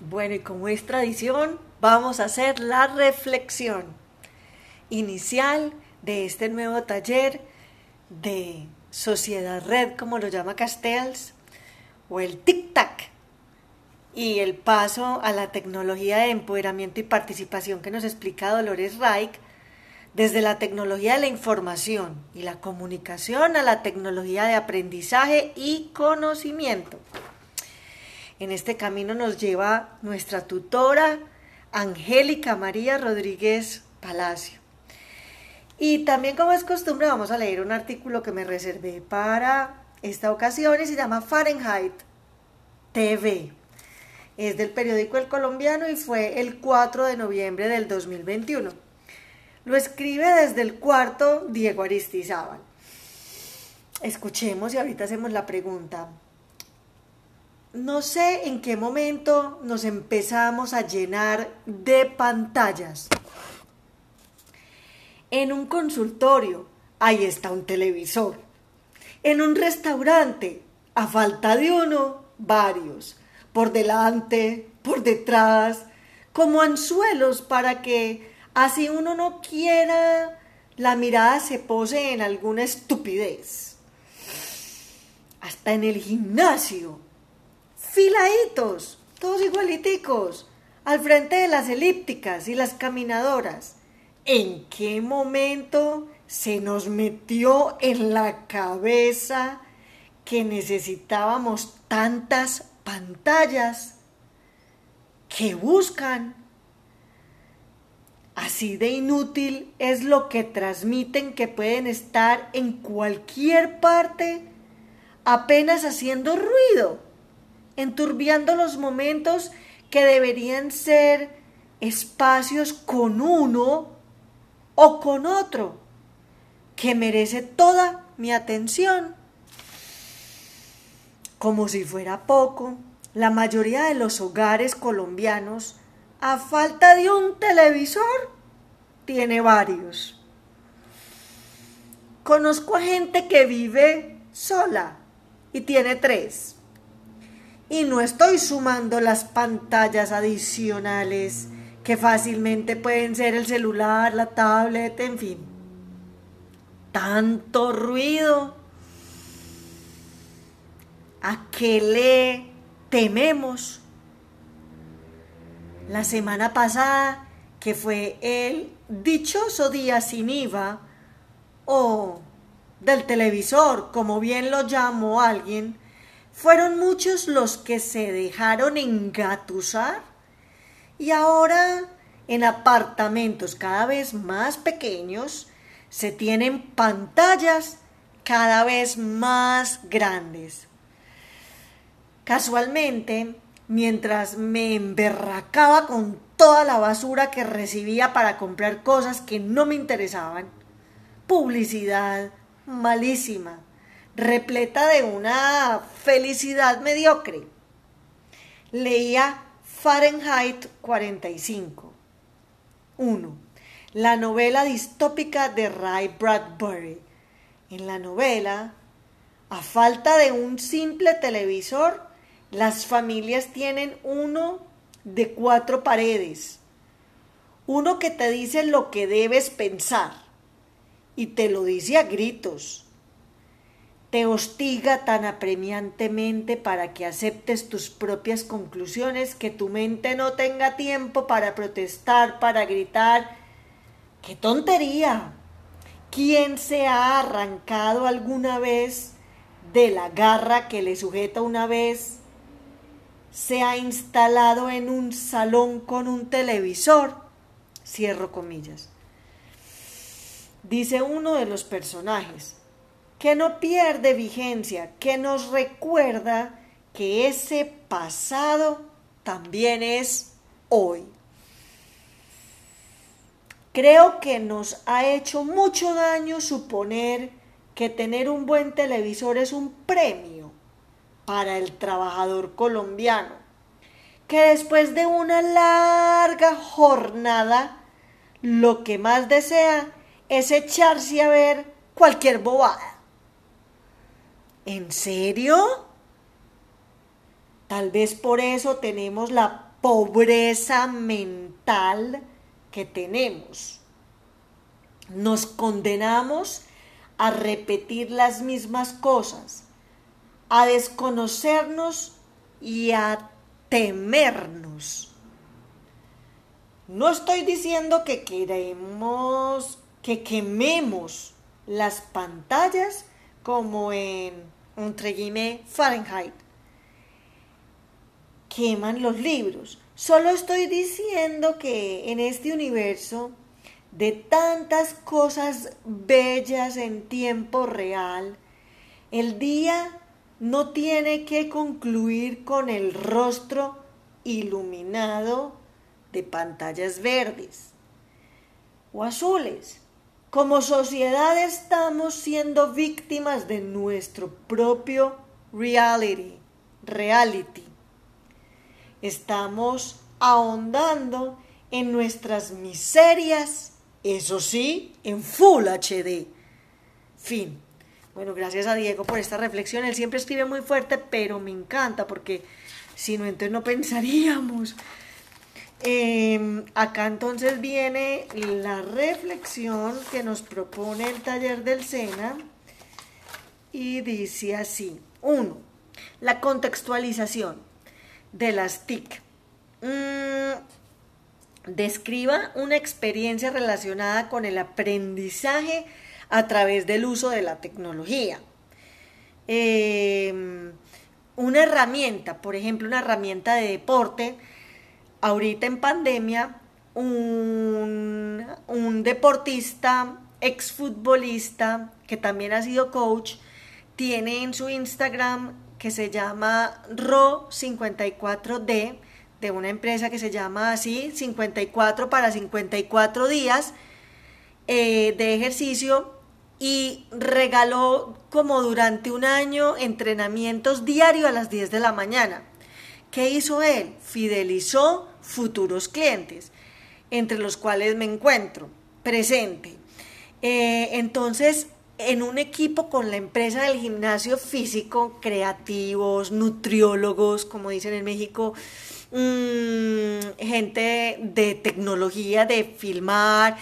Bueno, y como es tradición, vamos a hacer la reflexión inicial de este nuevo taller de Sociedad Red, como lo llama Castells, o el tic-tac, y el paso a la tecnología de empoderamiento y participación que nos explica Dolores Reich, desde la tecnología de la información y la comunicación a la tecnología de aprendizaje y conocimiento. En este camino nos lleva nuestra tutora Angélica María Rodríguez Palacio. Y también como es costumbre vamos a leer un artículo que me reservé para esta ocasión y se llama Fahrenheit TV. Es del periódico El Colombiano y fue el 4 de noviembre del 2021. Lo escribe desde el cuarto Diego Aristizábal. Escuchemos y ahorita hacemos la pregunta. No sé en qué momento nos empezamos a llenar de pantallas. En un consultorio, ahí está un televisor. En un restaurante, a falta de uno, varios. Por delante, por detrás, como anzuelos para que, así uno no quiera, la mirada se pose en alguna estupidez. Hasta en el gimnasio filaditos, todos igualiticos, al frente de las elípticas y las caminadoras. ¿En qué momento se nos metió en la cabeza que necesitábamos tantas pantallas que buscan? Así de inútil es lo que transmiten que pueden estar en cualquier parte apenas haciendo ruido enturbiando los momentos que deberían ser espacios con uno o con otro, que merece toda mi atención. Como si fuera poco, la mayoría de los hogares colombianos, a falta de un televisor, tiene varios. Conozco a gente que vive sola y tiene tres. Y no estoy sumando las pantallas adicionales que fácilmente pueden ser el celular, la tablet, en fin. Tanto ruido. ¿A qué le tememos? La semana pasada, que fue el dichoso día sin IVA, o del televisor, como bien lo llamó alguien, fueron muchos los que se dejaron engatusar y ahora en apartamentos cada vez más pequeños se tienen pantallas cada vez más grandes. Casualmente, mientras me emberracaba con toda la basura que recibía para comprar cosas que no me interesaban, publicidad malísima, repleta de una felicidad mediocre. Leía Fahrenheit 45. 1. La novela distópica de Ray Bradbury. En la novela, a falta de un simple televisor, las familias tienen uno de cuatro paredes. Uno que te dice lo que debes pensar y te lo dice a gritos te hostiga tan apremiantemente para que aceptes tus propias conclusiones que tu mente no tenga tiempo para protestar, para gritar. ¡Qué tontería! ¿Quién se ha arrancado alguna vez de la garra que le sujeta una vez? Se ha instalado en un salón con un televisor. Cierro comillas. Dice uno de los personajes que no pierde vigencia, que nos recuerda que ese pasado también es hoy. Creo que nos ha hecho mucho daño suponer que tener un buen televisor es un premio para el trabajador colombiano, que después de una larga jornada lo que más desea es echarse a ver cualquier bobada. ¿En serio? Tal vez por eso tenemos la pobreza mental que tenemos. Nos condenamos a repetir las mismas cosas, a desconocernos y a temernos. No estoy diciendo que queremos que quememos las pantallas como en entre Fahrenheit. Queman los libros. Solo estoy diciendo que en este universo de tantas cosas bellas en tiempo real, el día no tiene que concluir con el rostro iluminado de pantallas verdes o azules. Como sociedad estamos siendo víctimas de nuestro propio reality, reality. Estamos ahondando en nuestras miserias, eso sí, en Full HD. Fin. Bueno, gracias a Diego por esta reflexión. Él siempre escribe muy fuerte, pero me encanta porque si no, entonces no pensaríamos. Em, acá entonces viene la reflexión que nos propone el taller del SENA y dice así. Uno, la contextualización de las TIC. Mm, describa una experiencia relacionada con el aprendizaje a través del uso de la tecnología. Em, una herramienta, por ejemplo, una herramienta de deporte, ahorita en pandemia, un, un deportista, exfutbolista, que también ha sido coach, tiene en su Instagram que se llama RO54D, de una empresa que se llama así, 54 para 54 días eh, de ejercicio y regaló como durante un año entrenamientos diarios a las 10 de la mañana. ¿Qué hizo él? Fidelizó futuros clientes, entre los cuales me encuentro presente. Eh, entonces, en un equipo con la empresa del gimnasio físico, creativos, nutriólogos, como dicen en México, mm, gente de tecnología, de filmar,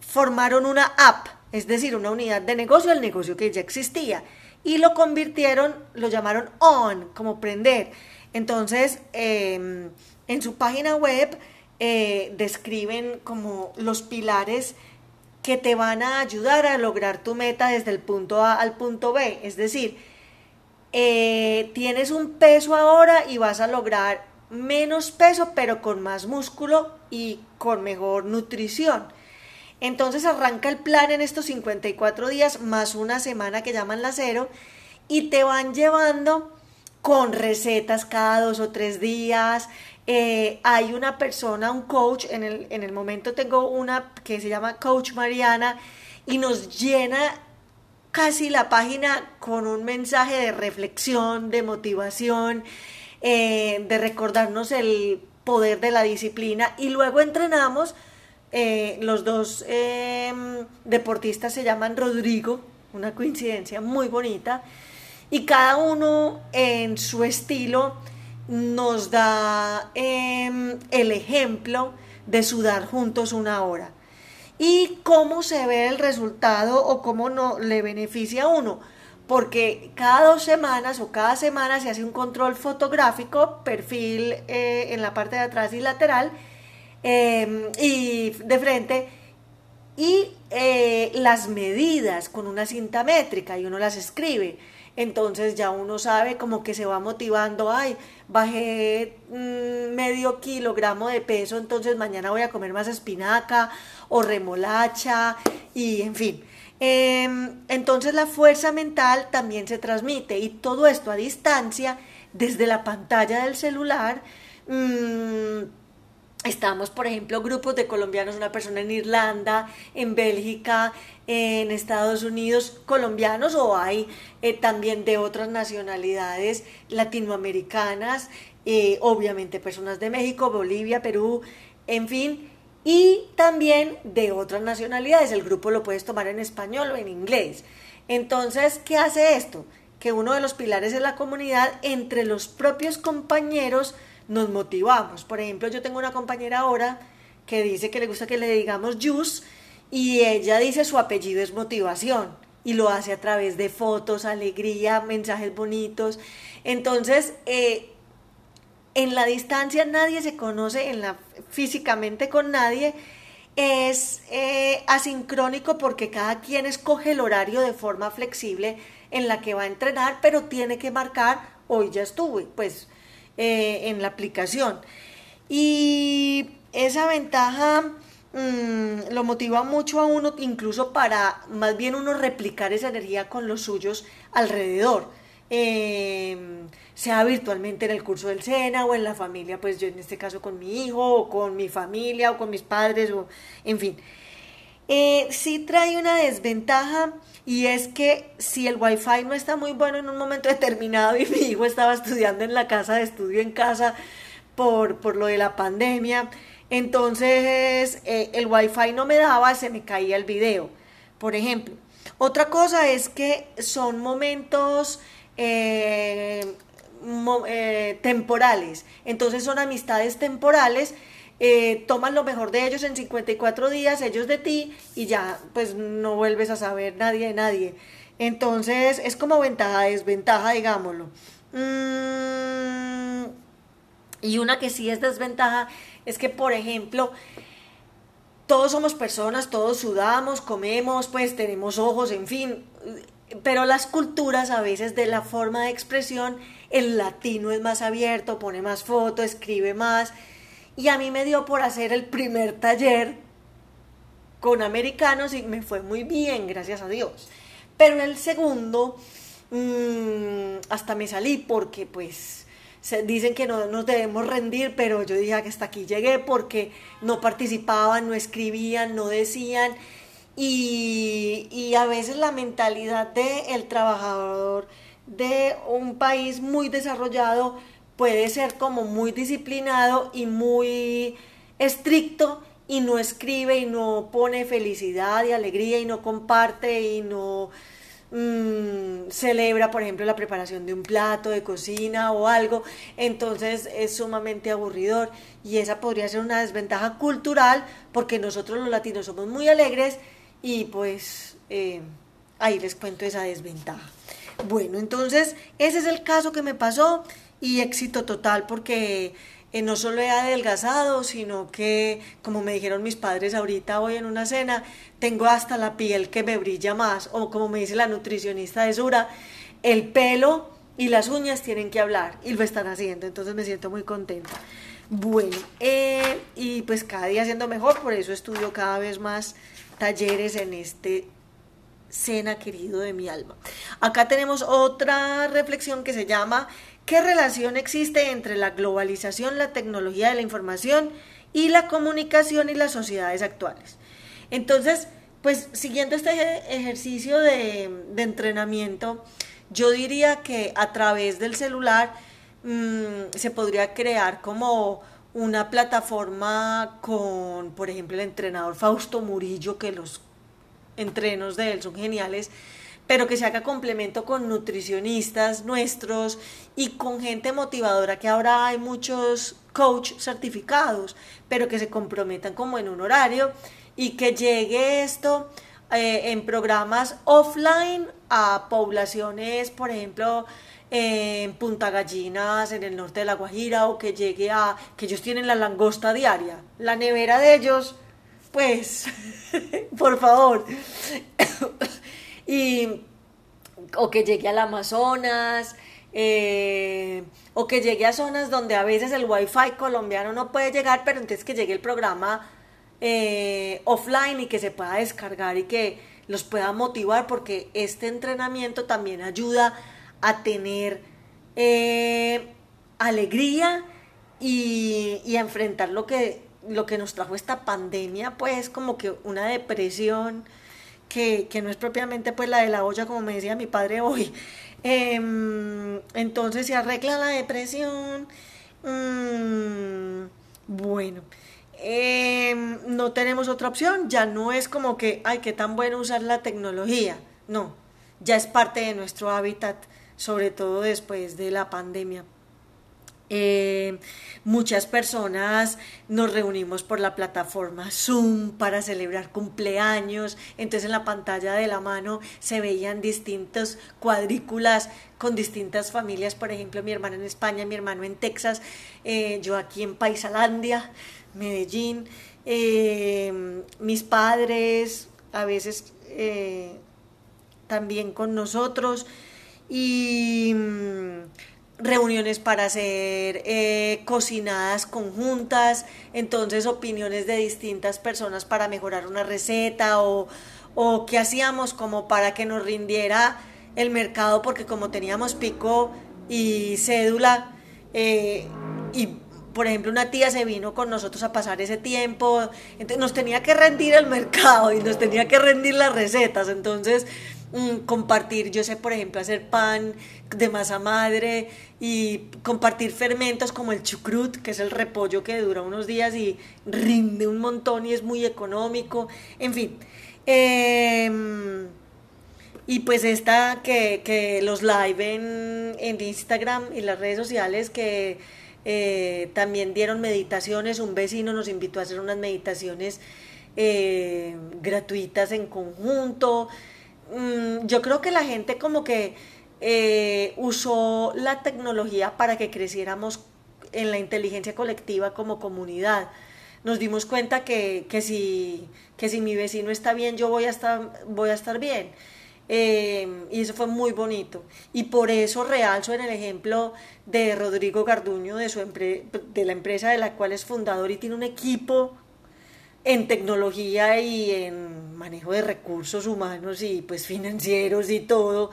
formaron una app, es decir, una unidad de negocio, el negocio que ya existía, y lo convirtieron, lo llamaron on, como prender. Entonces, em, en su página web eh, describen como los pilares que te van a ayudar a lograr tu meta desde el punto A al punto B. Es decir, eh, tienes un peso ahora y vas a lograr menos peso, pero con más músculo y con mejor nutrición. Entonces arranca el plan en estos 54 días más una semana que llaman la cero y te van llevando con recetas cada dos o tres días, eh, hay una persona, un coach, en el, en el momento tengo una que se llama Coach Mariana y nos llena casi la página con un mensaje de reflexión, de motivación, eh, de recordarnos el poder de la disciplina y luego entrenamos. Eh, los dos em, deportistas se llaman Rodrigo, una coincidencia muy bonita, y cada uno en su estilo nos da em, el ejemplo de sudar juntos una hora. ¿Y cómo se ve el resultado o cómo no le beneficia a uno? Porque cada dos semanas o cada semana se hace un control fotográfico, perfil eh, en la parte de atrás y lateral em, y de frente, y eh, las medidas con una cinta métrica y uno las escribe entonces ya uno sabe como que se va motivando, ay, bajé mm, medio kilogramo de peso, entonces mañana voy a comer más espinaca o remolacha y en fin. Em, entonces la fuerza mental también se transmite y todo esto a distancia desde la pantalla del celular. Mm, Estamos, por ejemplo, grupos de colombianos, una persona en Irlanda, en Bélgica, en Estados Unidos, colombianos o hay eh, también de otras nacionalidades latinoamericanas, eh, obviamente personas de México, Bolivia, Perú, en fin, y también de otras nacionalidades. El grupo lo puedes tomar en español o en inglés. Entonces, ¿qué hace esto? Que uno de los pilares de la comunidad entre los propios compañeros nos motivamos. Por ejemplo, yo tengo una compañera ahora que dice que le gusta que le digamos Jus y ella dice su apellido es motivación y lo hace a través de fotos, alegría, mensajes bonitos. Entonces, eh, en la distancia nadie se conoce en la, físicamente con nadie. Es eh, asincrónico porque cada quien escoge el horario de forma flexible en la que va a entrenar, pero tiene que marcar, hoy ya estuve, pues, eh, en la aplicación. Y esa ventaja mm, lo motiva mucho a uno, incluso para más bien uno replicar esa energía con los suyos alrededor. Em, sea virtualmente en el curso del SENA o en la familia, pues yo en este caso con mi hijo o con mi familia o con mis padres o en fin. Eh, sí trae una desventaja y es que si el wifi no está muy bueno en un momento determinado y mi hijo estaba estudiando en la casa de estudio en casa por, por lo de la pandemia, entonces eh, el wifi no me daba, se me caía el video, por ejemplo. Otra cosa es que son momentos eh, eh, temporales, entonces son amistades temporales eh, toman lo mejor de ellos en 54 días, ellos de ti, y ya pues no vuelves a saber nadie de nadie. Entonces es como ventaja, desventaja, digámoslo. Mm, y una que sí es desventaja es que, por ejemplo, todos somos personas, todos sudamos, comemos, pues tenemos ojos, en fin, pero las culturas a veces de la forma de expresión, el latino es más abierto, pone más fotos, escribe más, y a mí me dio por hacer el primer taller con americanos y me fue muy bien, gracias a Dios. Pero el segundo, mmm, hasta me salí porque pues se dicen que no nos debemos rendir, pero yo dije que hasta aquí llegué porque no participaban, no escribían, no decían. Y, y a veces la mentalidad del el trabajador de un país muy desarrollado puede ser como muy disciplinado y muy estricto y no escribe y no pone felicidad y alegría y no comparte y no mm, celebra, por ejemplo, la preparación de un plato de cocina o algo, entonces es sumamente aburridor y esa podría ser una desventaja cultural porque nosotros los latinos somos muy alegres y pues eh, ahí les cuento esa desventaja. Bueno, entonces ese es el caso que me pasó y éxito total porque eh, no solo he adelgazado, sino que, como me dijeron mis padres ahorita hoy en una cena, tengo hasta la piel que me brilla más, o como me dice la nutricionista de Sura, el pelo y las uñas tienen que hablar y lo están haciendo, entonces me siento muy contenta. Bueno, eh, y pues cada día siendo mejor, por eso estudio cada vez más talleres en este cena querido de mi alma. Acá tenemos otra reflexión que se llama ¿Qué relación existe entre la globalización, la tecnología de la información y la comunicación y las sociedades actuales? Entonces, pues siguiendo este ejercicio de, entrenamiento, yo diría que a través del celular mm, se podría crear como una plataforma con, por ejemplo, el entrenador Fausto Murillo, que los entrenos de él son geniales, pero que se haga complemento con nutricionistas nuestros y con gente motivadora, que ahora hay muchos coach certificados, pero que se comprometan como en un horario y que llegue esto eh, en programas offline a poblaciones, por ejemplo, en Punta Gallinas, en el norte de La Guajira, o que llegue a que ellos tienen la langosta diaria, la nevera de ellos, pues, por favor. Y, o que llegue al Amazonas, eh, o que llegue a zonas donde a veces el wifi colombiano no puede llegar, pero entonces que llegue el programa eh, offline y que se pueda descargar y que los pueda motivar, porque este entrenamiento también ayuda a tener eh, alegría y, y, a enfrentar lo que, lo que nos trajo esta pandemia, pues como que una depresión que, no es propiamente pues la de la olla, como me decía mi padre hoy. Em, entonces se arregla la depresión. Mm, bueno, em, no tenemos otra opción, ya no es como que, ay, qué tan bueno usar la tecnología. No, ya es parte de nuestro hábitat, sobre todo después de la pandemia. Eh, muchas personas nos reunimos por la plataforma Zoom para celebrar cumpleaños. Entonces en la pantalla de la mano se veían distintas cuadrículas con distintas familias. Por ejemplo, mi hermano en España, mi hermano en Texas, eh, yo aquí en Paisalandia, Medellín, eh, mis padres, a veces también con nosotros. Y mm, reuniones para hacer eh, cocinadas conjuntas, entonces opiniones de distintas personas para mejorar una receta o, o qué hacíamos como para que nos rindiera el mercado porque como teníamos pico y cédula eh, y por ejemplo una tía se vino con nosotros a pasar ese tiempo, entonces nos tenía que rendir el mercado y nos tenía que rendir las recetas, entonces compartir, yo sé por ejemplo hacer pan de masa madre y compartir fermentos como el chucrut, que es el repollo que dura unos días y rinde un montón y es muy económico, en fin. Em, y pues esta que, que los live en, en, Instagram y las redes sociales que eh, también dieron meditaciones, un vecino nos invitó a hacer unas meditaciones eh, gratuitas en conjunto. Mm, yo creo que la gente como que eh, usó la tecnología para que creciéramos en la inteligencia colectiva como comunidad. Nos dimos cuenta que, que, si, que si mi vecino está bien, yo voy a estar, voy a estar bien. Eh, y eso fue muy bonito. Y por eso realzo en el ejemplo de Rodrigo Garduño, de, su de la empresa de la cual es fundador y tiene un equipo en tecnología y en manejo de recursos humanos y pues financieros y todo,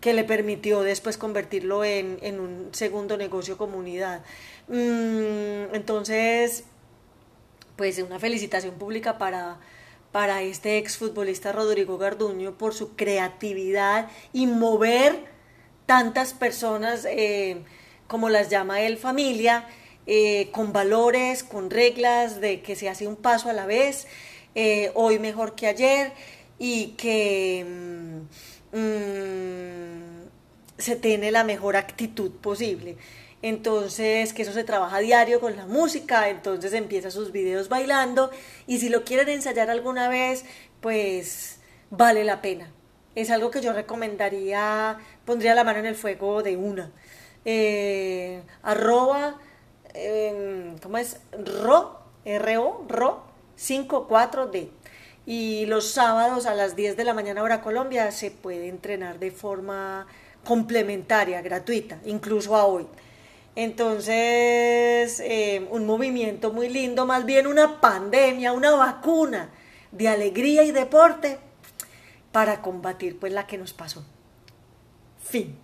que le permitió después convertirlo en, un segundo negocio comunidad. Mm, entonces, pues una felicitación pública para, para este exfutbolista Rodrigo Garduño por su creatividad y mover tantas personas, eh, como las llama él, familia, eh, con valores, con reglas de que se hace un paso a la vez, eh, hoy mejor que ayer y que mm, mm, se tiene la mejor actitud posible. Entonces, que eso se trabaja a diario con la música, entonces empieza sus videos bailando y si lo quieren ensayar alguna vez, pues vale la pena. Es algo que yo recomendaría, pondría la mano en el fuego de una. Eh, arroba Em, ¿cómo es? RO, RO, RO 54D. Y los sábados a las 10 de la mañana hora Colombia se puede entrenar de forma complementaria, gratuita, incluso a hoy. Entonces, em, un movimiento muy lindo, más bien una pandemia, una vacuna de alegría y deporte para combatir pues la que nos pasó. Fin.